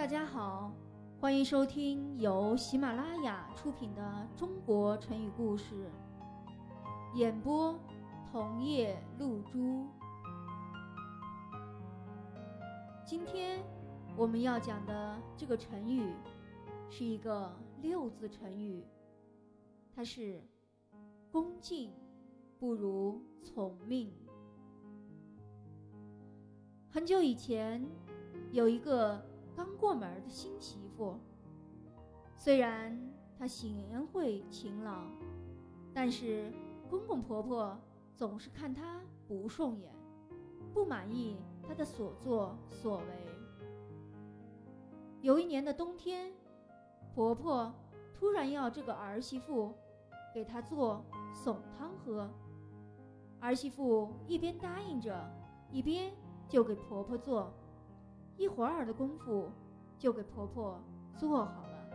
大家好，欢迎收听由喜马拉雅出品的《中国成语故事》，演播桐叶露珠。今天我们要讲的这个成语是一个六字成语，它是“恭敬不如从命”。很久以前，有一个。刚过门的新媳妇，虽然她贤惠勤劳，但是公公婆婆总是看她不顺眼，不满意她的所作所为。有一年的冬天，婆婆突然要这个儿媳妇给她做送汤喝，儿媳妇一边答应着，一边就给婆婆做。一会儿的功夫，就给婆婆做好了，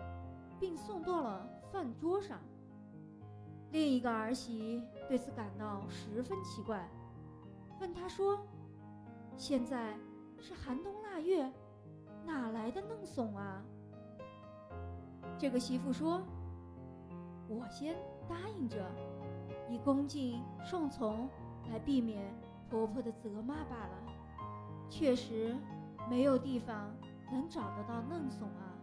并送到了饭桌上。另一个儿媳对此感到十分奇怪，问她说：“现在是寒冬腊月，哪来的嫩笋啊？”这个媳妇说：“我先答应着，以恭敬顺从来避免婆婆的责骂罢了。”确实。没有地方能找得到嫩笋啊！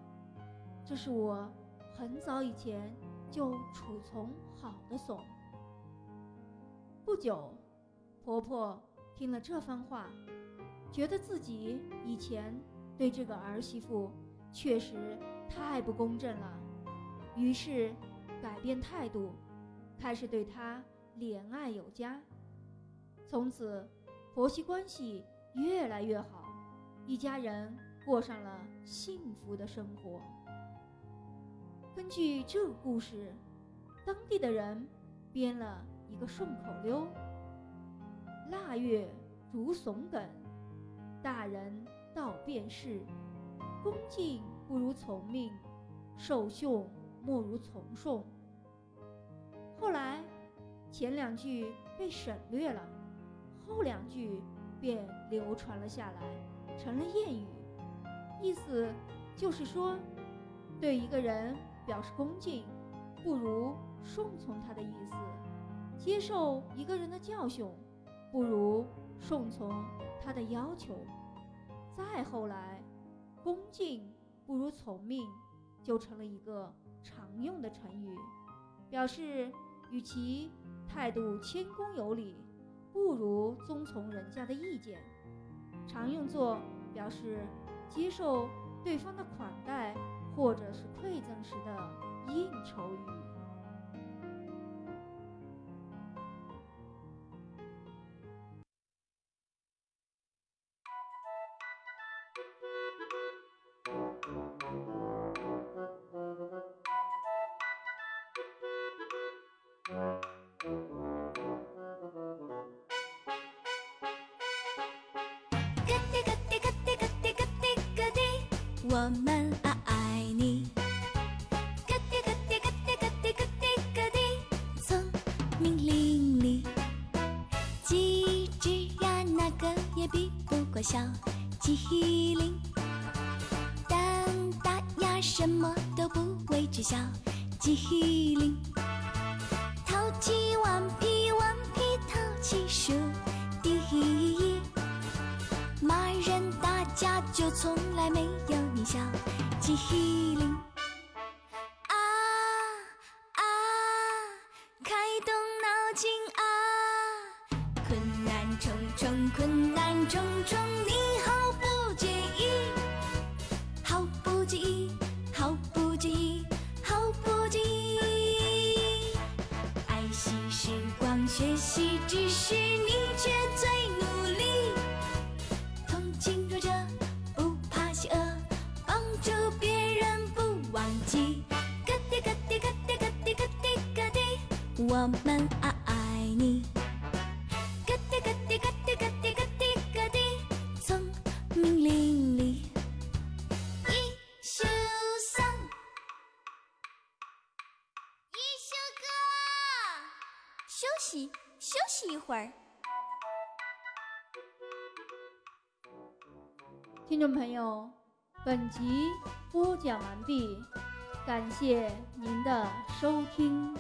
这是我很早以前就储存好的笋。不久，婆婆听了这番话，觉得自己以前对这个儿媳妇确实太不公正了，于是改变态度，开始对她怜爱有加。从此，婆媳关系越来越好。一家人过上了幸福的生活。根据这个故事，当地的人编了一个顺口溜：“腊月竹笋梗，大人道便是，恭敬不如从命，受训莫如从顺。”后来，前两句被省略了，后两句便流传了下来。成了谚语，意思就是说，对一个人表示恭敬，不如顺从他的意思；接受一个人的教训，不如顺从他的要求。再后来，恭敬不如从命，就成了一个常用的成语，表示与其态度谦恭有礼，不如遵从人家的意见。常用作表示接受对方的款待或者是馈赠时的应酬语。我们爱爱你，咯滴咯滴咯滴咯滴咯滴咯滴，聪明伶俐，机智呀，哪个也比不过小。机灵，胆大呀，什么都不畏惧，小机灵，淘气顽皮顽皮淘气数家就从来没有你。小机灵啊啊，开动脑筋啊！困难重重，困难重重，你毫不介意，毫不介意，毫不介意，毫不介意。爱惜时光，学习知识，你却最努力。同情弱者，我们爱爱你，咯滴咯滴咯滴咯滴咯滴咯滴，聪明伶俐，一休三，一休哥，休息休息一会儿。听众朋友，本集播讲完毕，感谢您的收听。